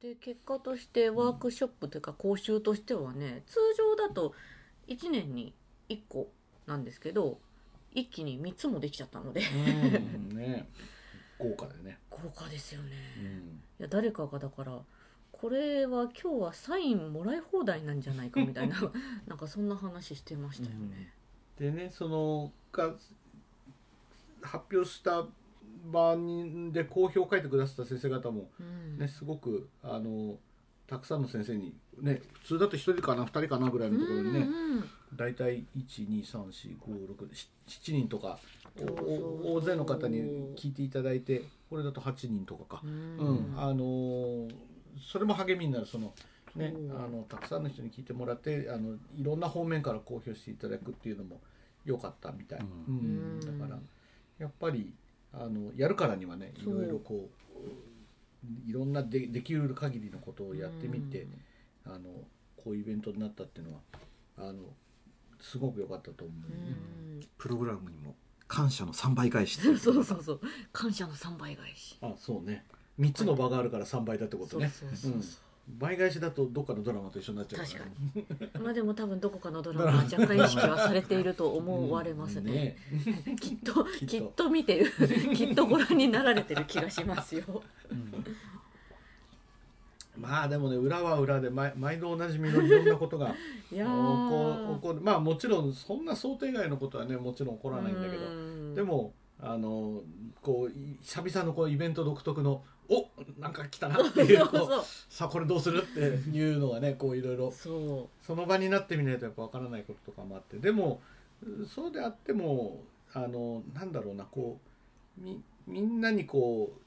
で結果としてワークショップというか講習としてはね通常だと1年に1個なんですけど一気に3つもできちゃったので。うん。ね。豪華でね、豪華ですよね、うん。いや誰かがだからこれは今日はサインもらい放題なんじゃないかみたいな なんかそんな話してましたよね。でねそのが発表した場にで好評を書いてくださった先生方もうん。ねすごくあのたくさんの先生にね普通だと1人かな2人かなぐらいのところにね、うんうん大体1234567人とか大勢の方に聞いていただいてこれだと8人とかか、うん。あのーそれも励みになるそのねあのたくさんの人に聞いてもらってあのいろんな方面から公表していただくっていうのも良かったみたい、ううん。うん。だからやっぱりあのやるからにはねいろいろこういろんなでできる限りのことをやってみて、あのこういうイベントになったっていうのはあのすごく良かったと思う。うん。プログラムにも感謝の3倍返しそいう。う そうそうそう。感謝の3倍返し。あそうね。3つの場があるから3倍だってことね。そうそうそう倍返しだとどっかのドラマと一緒になっちゃうから。ね確かに。まあでも多分どこかのドラマは若干意識はされていると思われますね。きっと きっと。きっと見てる きっとご覧になられてる気がしますよ。まあでもね裏は裏で毎毎度おなじみのいろんなことがいや起こー起こるまあもちろんそんな想定外のことはねもちろん起こらないんだけど。うん。でもあのこうい久々のこうイベント独特のおなんか来たなっていうこうさあこれどうするっていうのがねこういろいろその場になってみないとやっぱ分からないこととかもあってでもそうであってもあのなんだろうなこうみみんなにこう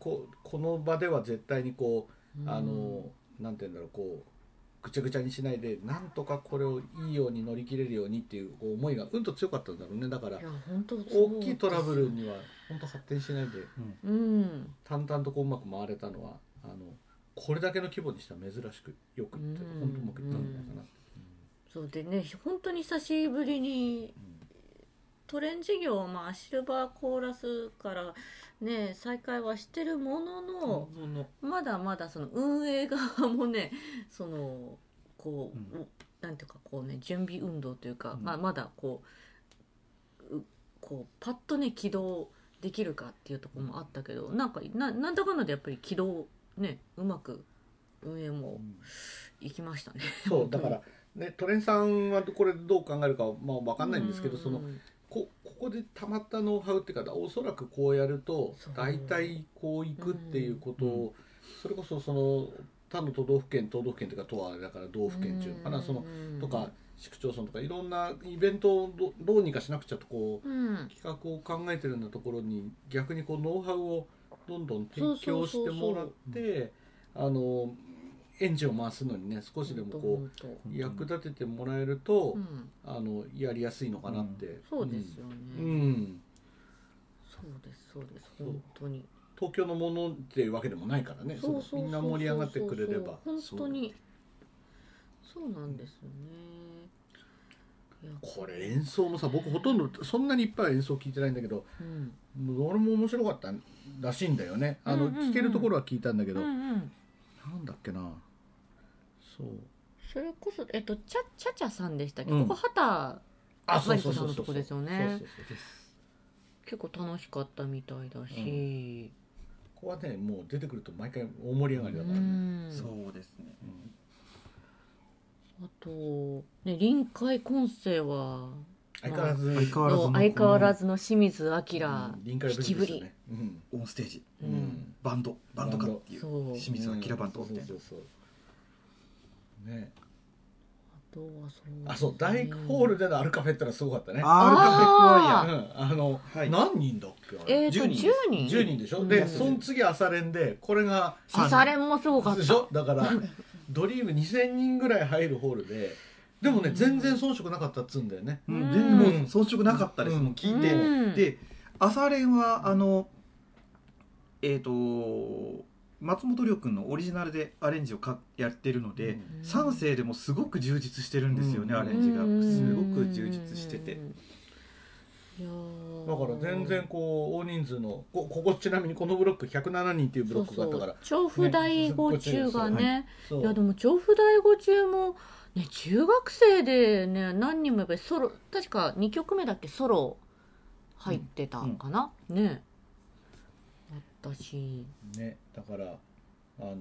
こうこの場では絶対にこうあのなんて言うんだろうこうぐちゃぐちゃにしないでなんとかこれをいいように乗り切れるようにっていう思いがうんと強かったんだろうね。だから大きいトラブルには本当発展しないでうん。淡々とこううまく回れたのはあのこれだけの規模にしては珍しくよくいってうん。本当うまくいったんじゃないかな。そうでね本当に久しぶりにトレン事業まあシルバーコーラスからね再開はしてるものの、まだまだその運営側もねそのこう、うなんていうかこうね準備運動というか、うん。まあ、まだこううこうパッとね起動できるかっていうところもあったけどなんかななんだかんだでやっぱり起動ねうまく運営もいきましたね。そうだから、ね、トレンさんはこれどう考えるか、まあ、分かんないんですけど、うん。そのこここでたまったノウハウっていうかおそらくこうやると大体こういくっていうことうを、それこそその他の都道府県都道府県というか都はだから道府県っていうのかな、そのとか市区町村とかいろんなイベントをどどうにかしなくちゃとこううん。企画を考えてるようなところに逆にこうノウハウをどんどん提供してもらってあのエンジンを回すのにね少しでもこう役立ててもらえると、当うん。あのやりやすいのかなって、そうですよね、うん、うん。そうですそうです。本当に。東京のものっていうわけでもないからね。みんな盛り上がってくれれば。本当にそうなんですよね。これ演奏もさ僕ほとんどそんなにいっぱい演奏聞いてないんだけどうん俺も面白かったらしいんだよね。あの、うんうんうん。聞けるところは聞いたんだけど、うんうん。なんだっけな。そう。それこそえっとチャチャチャさんでしたっけ、うん。ここ畑あマリコさんのとこですよね。そうそうそう結構楽しかったみたいだし、ここはねもう出てくると毎回大盛り上がりだからうね、ん。そうですねあとね臨海混声は相変わらず相変わらずの相変わらずの清水明うん臨海引きぶり、ね、うん。オンステージ。ううん。んバンド。バンドかっていう。そう。清水明バンド。うんみたいなそうそうそう。ね。あとはそうあそう大ホールでのアルカフェってのはすごかったね。アルカフェクワイヤうんあの、はい。何人だっけあれ？えー、と10 10人人。10人でしょ、うんでその次朝練でこれが朝練もすごかった。でしょ？だから ドリーム2000人ぐらい入るホールででもね全然遜色なかったっつうんだよね、うん。うん。全然もう遜色なかったです、うん。もう聞いて、うん。で朝練はあのえっ、と松本涼君のオリジナルでアレンジをかやってるので、うん。三世でもすごく充実してるんですよね、うん。アレンジが。うん。すごく充実してて、だから全然こう大人数のこここちなみにこのブロック107人っていうブロックがあったから。調布第五中がね。そういやでも調布第五中もね中学生でね何人もやっぱりソロ確か2曲目だっけソロ入ってたんかな、ね。あったし。ね。だからあの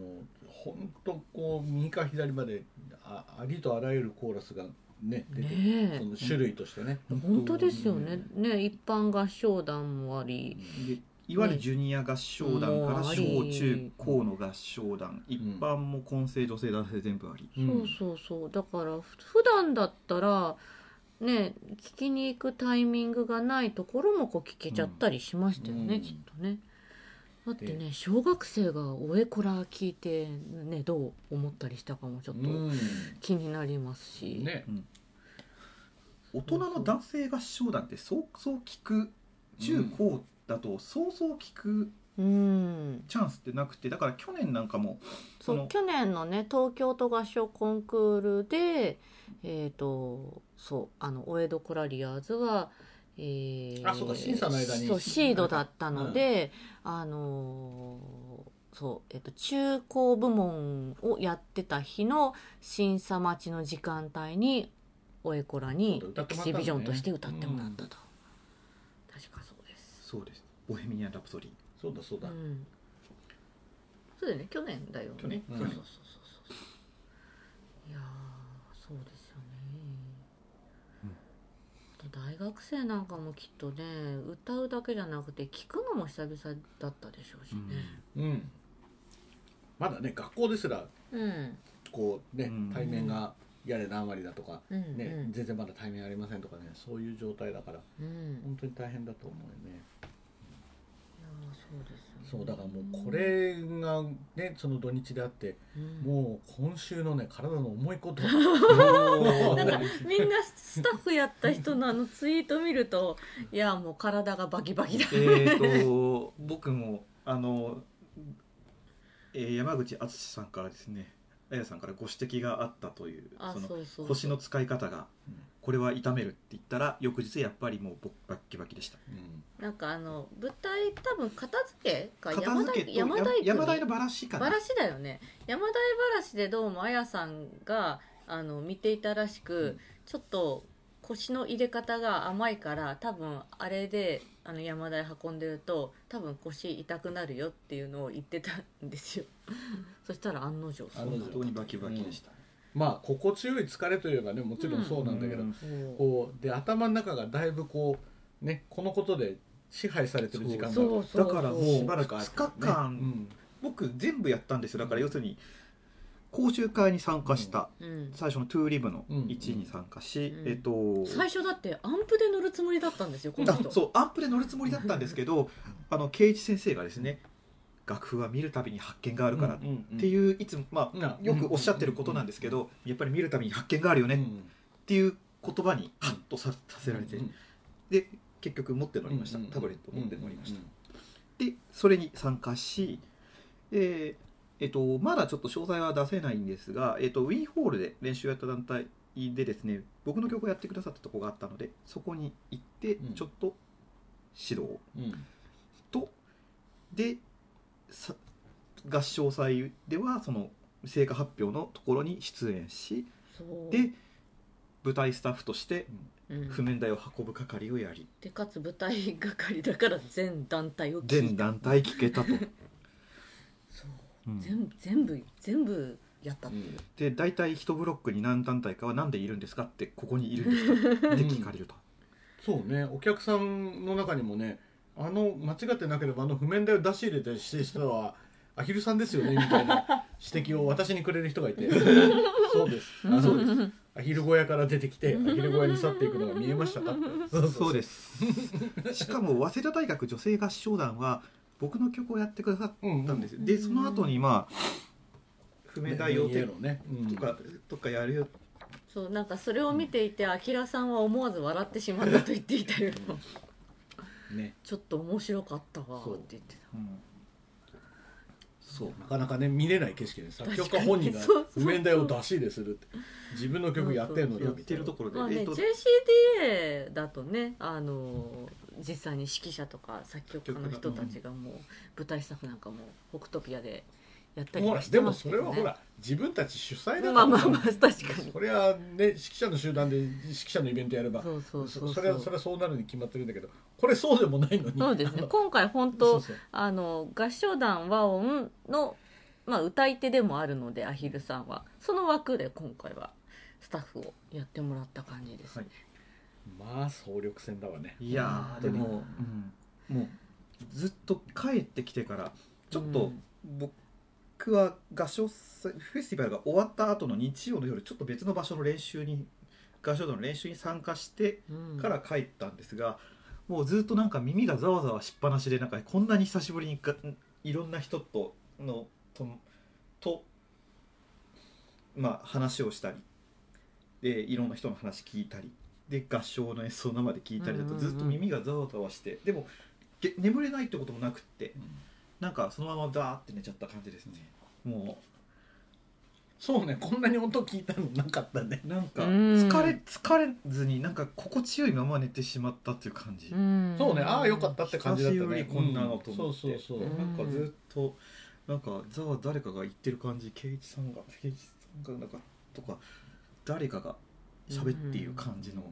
本当こう右から左まであありとあらゆるコーラスがね出てねその種類としてね、本当ですよね。ね一般合唱団もあり。でいわゆるジュニア合唱団から小り中高の合唱団。一般も混声女性男性全部あり、うん。そうそうそう。だからふ普段だったらね聞きに行くタイミングがないところもこう聞けちゃったりしましたよね、うん。きっとね。だってね小学生が「おえこら」聞いてねどう思ったりしたかもちょっとうん。気になりますし、ね。大人の男性合唱団ってそうそう聞く中高だとそうそう聞くうん。チャンスってなくてだから去年なんかもそう去年のね東京都合唱コンクールでえっ、とそうあのお江戸コラリアーズはえーあそうか審査の間に。そうシードだったので、あのーそうえっ、と中高部門をやってた日の審査待ちの時間帯におえこらにエキシビジョンとして歌ってもらったと、確かそうです。そうです「ボヘミアン・ラプソディ。そうだそうだ、うん、そうだよね。去年だよね。去年？そうそうそうそう。そういやーそうです大学生なんかもきっとね歌うだけじゃなくて聞くのも久々だったでしょうしね。うん。まだね学校ですらうん。こうね、うん。対面がやれ何割だとか、うんねうん。全然まだ対面ありませんとかねそういう状態だからうん。本当に大変だと思うよねそうですよね。そうだからもうこれがねその土日であってうん。もう今週のね体の重いこと。なんかみんなスタッフやった人のあのツイート見るといやもう体がバキバキだ。えーと僕もあの、えー山口敦さんからですねあやさんからご指摘があったというあその腰の使い方が。うんこれは痛めるって言ったら翌日やっぱりもうボバッキバキでした。うん。なんかあの舞台多分片付けか片山付けと田山田や山田のバラシかな。バラシだよね。山田バラシでどうもあやさんがあの見ていたらしく、うん。ちょっと腰の入れ方が甘いから多分あれであの山田へ運んでると多分腰痛くなるよっていうのを言ってたんですよ。そしたら案の定そう案の定本当にバキバキでした、まあ心地よい疲れといえばねもちろんそうなんだけど、こうで頭の中がだいぶこうねこのことで支配されてる時間がそうそうだからもうしばらくある2日間、僕全部やったんですよ。だから要するに講習会に参加した、うん、最初のトゥーリブのうん。1に参加し、うん。えっと最初だってアンプで乗るつもりだったんですよこのあ人。そうアンプで乗るつもりだったんですけど あの圭一先生がですね楽譜は見るたびに発見があるからっっていういつも、まあ、うんよくおっしゃってることなんですけどやっぱり見るたびに発見があるよねっていう言葉にハッとささせられてで結局持って乗りました。タブレット持って乗りました。でそれに参加し、えーえっと、まだちょっと詳細は出せないんですが、えっと、ウィーンホールで練習やった団体でですね僕の曲をやってくださったところがあったのでそこに行ってうん。ちょっと指導うん。と、でさ合唱祭ではその成果発表のところに出演しで舞台スタッフとしてうん。譜面台を運ぶ係をやり。でかつ舞台係だから全団体を聞全団体聞けたと。そう。うん。全部全部全部やったっていう、で大体一ブロックに何団体かは何でいるんですかってここにいるんですかって聞かれると、そうね。お客さんの中にもねあの間違ってなければあの譜面台を出し入れてして人はアヒルさんですよね みたいな指摘を私にくれる人がいて。そうです。あそうです。アヒル小屋から出てきてアヒル小屋に去っていくのが見えましたか？っ てそうですしかも早稲田大学女性合唱団は僕の曲をやってくださっうんたんですよ、でその後にまあ譜面台をてのね、うん。とかとかやるよ。そうなんかそれを見ていてあきらさんは思わず笑ってしまったと言っていたよね。ちょっと面白かったわって言ってた。うん。そう。なかなかね見れない景色で作曲家本人が譜面台を出しでするって自分の曲やってんのにやってるところで、まあね、えっと JCDA だとねあの実際に指揮者とか作曲家の人たちがもう舞台スタッフなんかも「北トピア」でやったりほはしてらでもそますけどね。れはほら自分たち主催だからまあまあまあ確かに。それはね指揮者の集団で指揮者のイベントやれば。そうそうそうそれはそれはそうなるに決まってるんだけどこれそうでもないのに。そうですね。今回本そ当うそう。あの合唱団和音の、まあ、歌い手でもあるのでアヒルさんは。その枠で今回はスタッフをやってもらった感じです、はい。まあ総力戦だわね。いやーでも、うん、もうずっと帰ってきてからちょっと僕は合唱祭フェスティバルが終わった後の日曜の夜ちょっと別の場所の練習に合唱団の練習に参加してうん。から帰ったんですが、もうずっとなんか耳がざわざわしっぱなしでなんかこんなに久しぶりにがいろんな人とのととまあ話をしたりでいろんな人の話聞いたりで合唱の演奏を生で聞いたりだとうんうんうんずっと耳がざわざわしてでもげ眠れないってこともなくってなんかそのままダーって寝ちゃった感じですね。もそうねこんなに音聞いたのなかったね。うなんかうん。疲れ疲れずになんか心地よいまま寝てしまったっていう感じ、うん。そうねああよかったって感じだったね。久しぶりこん。なのと思って、うん。そうそうそう。うん。なんかずっとなんかざわ誰かが言ってる感じ圭一さんが圭一さんがなんかとか誰かが喋っている感じの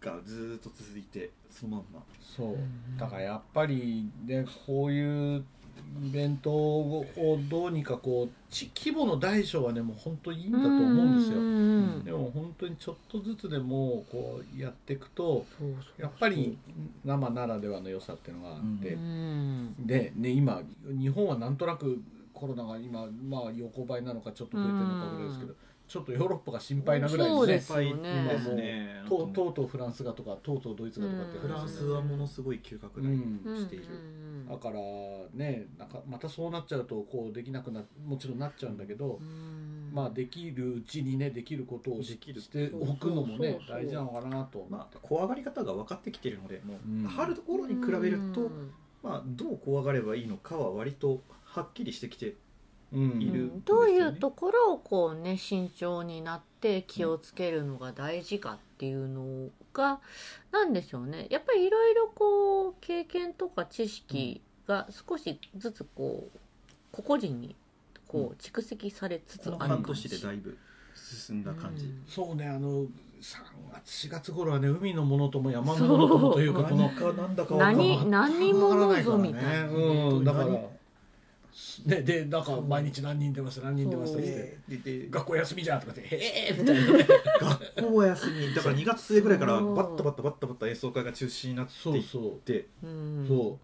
がずっと続いてそのまんま。そう。だからやっぱりねこういうイベントをどうにかこうち規模の大小はねもう本当にいいんだと思うんですよ。うん。でも本当にちょっとずつでもこうやっていくとやっぱり生ならではの良さっていうのがあって、うん。でね今日本はなんとなくコロナが今まあ横ばいなのかちょっと増えてるのかぐらいですけど、ちょっとヨーロッパが心配なぐらいそうですよね。今もうね。ととうとうフランスがとかとうとうドイツがとかっていうフランスはものすごい急拡大うんしている、うんだからねなんかまたそうなっちゃうとこうできなくなもちろんなっちゃうんだけど、うん。まあできるうちにねできることをしできるしておくのもね大事なのかなとまあ怖がり方が分かってきてるのでもうん。う春ところに比べると、うん。まあ、どう怖がればいいのかは割とはっきりしてきてうんいるうんどういうところをこうね慎重になって気をつけるのが大事かっていうのがなんでしょうね。やっぱりいろいろこう経験とか知識が少しずつこう個々人にこう蓄積されつつある感半年でじ。だいぶ進んだ感じ、うん。そうねあの3月4月頃はね海のものとも山のものともというかこの何かなんだかわかんない。何何者ぞみたいな、うん。だから何ねでなんか毎日何人出ます何人出ますって言って。でで学校休みじゃんとかってへえみたいな。ね学校は休み。だから2月末ぐらいからそうバッタバッタバッタバッタ演奏会が中止になってそいうっそうてう。ん。そう。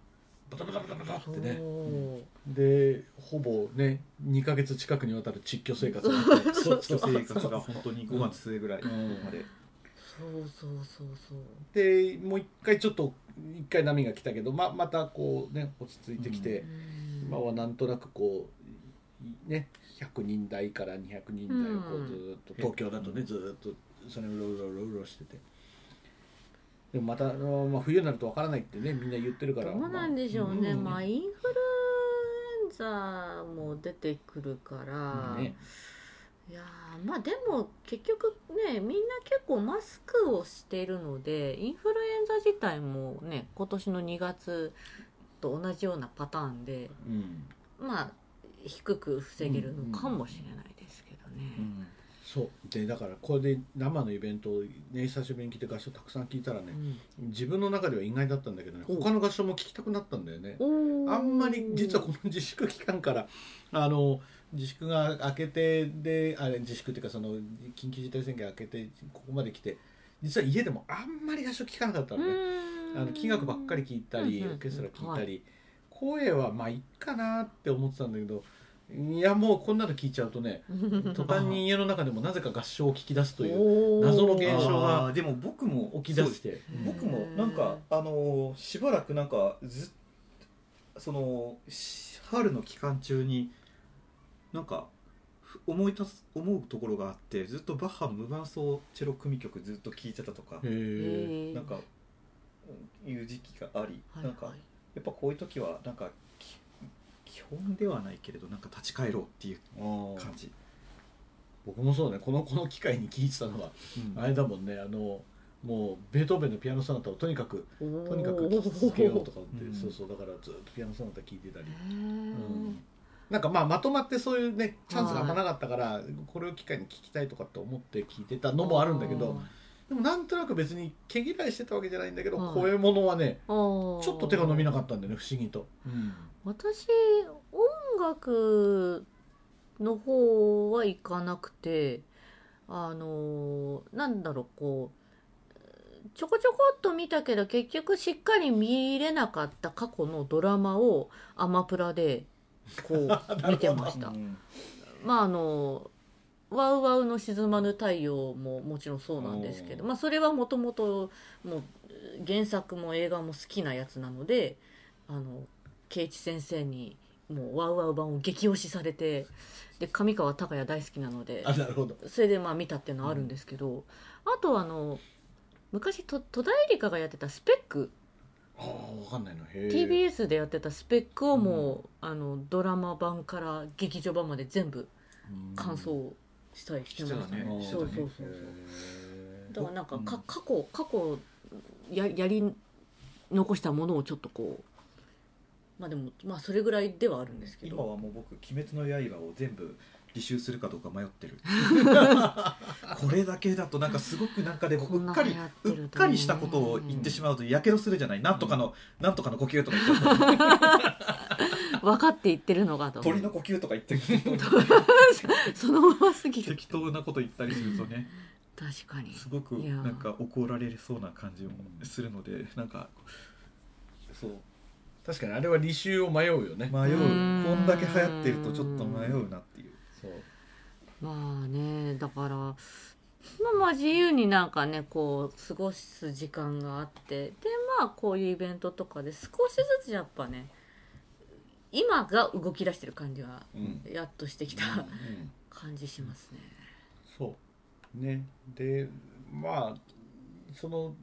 バタバタバタバタっそうてねでほぼね2か月近くにわたる窒居生活をそう生活が本当に5月末ぐらいまでそうそうそうそうでもう一回ちょっと一回波が来たけどままたこうね落ち着いてきて、うん今はなんとなくこうね100人台から200人台をこううん。ずーっと東京だとねずーっとそれをうろうろうろうろしてて。でもまたあの、まあ、冬になるとわからないってねみんな言ってるから。どうなんでしょうね、ん。まあインフルエンザも出てくるから、ね。いやーまあでも結局ねみんな結構マスクをしているのでインフルエンザ自体もね今年の2月と同じようなパターンでうんまあ低く防げるのかもしれないですけどね。そう。でだからこれで生のイベントをね久しぶりに来て合唱たくさん聞いたらねうん。自分の中では意外だったんだけどねお他の合唱も聞きたくなったんだよね。あんまり実はこの自粛期間からあの自粛が明けてであれ自粛っていうかその緊急事態宣言明けてここまで来て実は家でもあんまり合唱聞かなかったのね、あの器楽ばっかり聞いたりうんうんオーケストラ聞いたはり、声はまあいっかなって思ってたんだけどいやもうこんなの聞いちゃうとね 途端に家の中でもなぜか合唱を聞き出すという謎の現象がでも僕も起き出して僕もなんかあのーしばらくなんかずっそのし春の期間中になんかふ思い立つ思うところがあってずっとバッハの無伴奏チェロ組曲ずっと聴いてたとかなんかいう時期があり、はいなんかやっぱこういう時はなんかき基本ではないけれどなんか立ち返ろうっていう感じ、僕もそうね。この この機会に聞いてたのは、うん。あれだもんね。あのもうベートーベンのピアノソナタをとにかくとにかく聴き続けようとかって、うん。そうそう。だからずっとピアノソナタ聴いてたり、うん。なんかまあまとまってそういうねチャンスがあんまなかったから、これを機会に聞きたいとかって思って聞いてたのもあるんだけどでもなんとなく別に毛嫌いしてたわけじゃないんだけど、はい声物はねちょっと手が伸びなかったんだよね不思議と、私音楽の方はいかなくてあのなんだろうこうちょこちょこっと見たけど結局しっかり見れなかった過去のドラマをアマプラでこう 見てました。まああのワウワウの沈まぬ太陽ももちろんそうなんですけど、まあ、それはもともともう原作も映画も好きなやつなのであの圭一先生にもうワウワウ版を激推しされてで上川隆也大好きなのであなるほど。それでまあ見たっていうのはあるんですけど、あとあの昔と戸田恵梨香がやってた「スペック。ああ分かんないの TBS でやってた「スペック」をもう、あのドラマ版から劇場版まで全部感想したりしてましたね。うんそうそうそう。そう。へだからなんかうん。か過去過去ややり残したものをちょっとこうまあでもまあそれぐらいではあるんですけ今ど。はもう僕「鬼滅の刃」を全部履修するかどうか迷ってる。これだけだとなんかすごくなんかでもうんっかりうっかりしたことを言ってしまうとやけどするじゃない。なんとかの、なんとかの呼吸とか言っちゃうと分かって言ってるのかと。鳥の呼吸とか言って適当にそのまますぎる。適当なこと言ったりするとね。確かに。すごくなんか怒られそうな感じもするのでなんか。そう。確かにあれは履修を迷うよね。迷う。うん。こんだけ流行ってるとちょっと迷うなっていう。そう。まあねだからまあまあ自由になんかねこう過ごす時間があって。でまあこういうイベントとかで少しずつやっぱね今が動き出してる感じがうん。やっとしてきたうん感じしますね。そう。ね。でまあその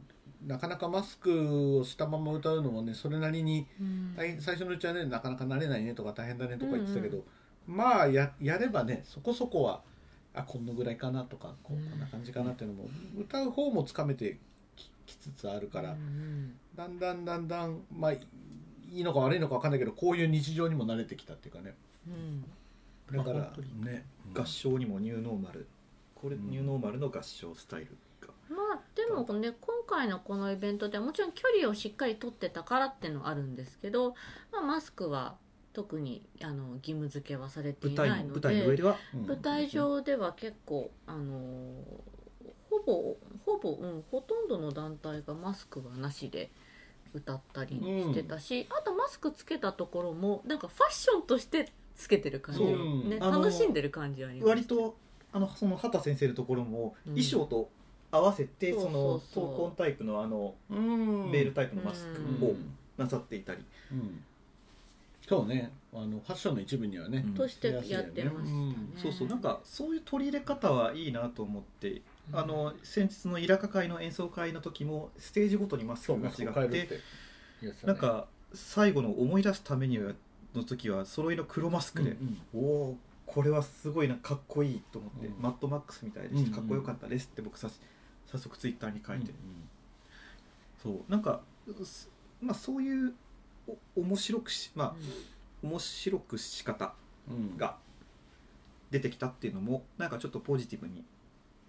なかなかマスクをしたまま歌うのもねそれなりにうん。最初のうちはねなかなか慣れないねとか大変だねとか言ってたけど、うん。まあややればねそこそこはあこんなぐらいかなとかこううんな感じかなっていうのも歌う方もつかめてききつつあるから、うん。だんだんだんだんまあいいのか悪いのか分かんないけどこういう日常にも慣れてきたっていうかね。うん。だからまあ本当ね、合唱にもニューノーマル。これうん。ニューノーマルの合唱スタイルが。まあでもね今回のこのイベントではもちろん距離をしっかり取ってたからっていうのはあるんですけど、まあ、マスクは特にあの義務付けはされていないのの舞台の上ででは？うん。舞台上では結構あのほぼほぼ、うん、ほとんどの団体がマスクはなしで歌ったりしてたし、あとマスクつけたところもなんかファッションとしてつけてる感じ、ね、楽しんでる感じあります。割とあのその畑先生のところもうん。衣装と合わせてそうそうその闘魂タイプのあのールタイプのマスクをうん。なさっていたり。うん。そうね。あのファッションの一部にはね、うん。としてやってましたね、うん。そうそう。なんかそういう取り入れ方はいいなと思ってうんあの先日のイラカ会の演奏会の時もステージごとにマスクが違ってね。なんか最後の思い出すためにはの時は揃いの黒マスクで、うんおおこれはすごいなかっこいいと思って、うん。マッドマックスみたいでうんうんしてかっこよかったですって僕さ早速ツイッターに書いて、うそうなんかすまあそういうお面白くしまあ面白くし方んうん。が出てきたっていうのもなんかちょっとポジティブに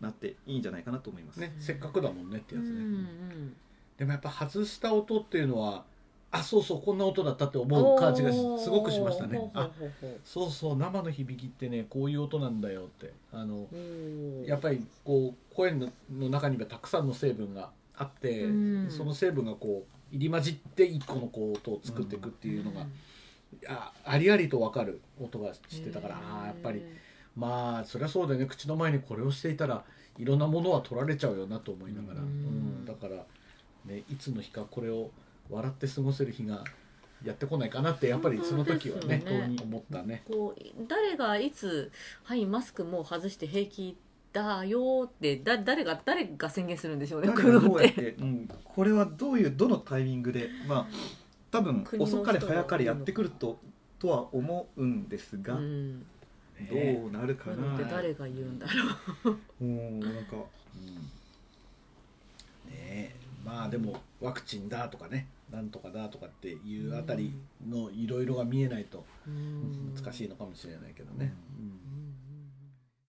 なっていいんじゃないかなと思います、ねせっかくだもんねってやつね、うんうんでもやっぱ外した音っていうのはあそうそうこんな音だったって思う感じがしすごくしましたね。あそうそう生の響きってねこういう音なんだよってあのやっぱりこう声のの中にはたくさんの成分があって、うん。その成分がこう入り混じって一個のこう音を作っていくっていうのが、あありありと分かる音がしてたから、ああやっぱりまあそりゃそうだよね。口の前にこれをしていたらいろんなものは取られちゃうよなと思いながら、ううん。んだから、ね、いつの日かこれを笑って過ごせる日がやってこないかなってやっぱりその時はねね。思ったね。こう誰がいつ「はいマスクもう外して平気だよ」ってだ誰が誰が宣言するんでしょうねうやっ黒て、うん、これはどういうどのタイミングでまあ多分遅かれ早かれやってくるととは思うんですが、うん、どうなるかな。なので誰が言うんだろう。もうなんか。ねえ。まあでもワクチンだとかね。なんとかだとかっていうあたりのいろいろが見えないとうん。難しいのかもしれないけどね、うん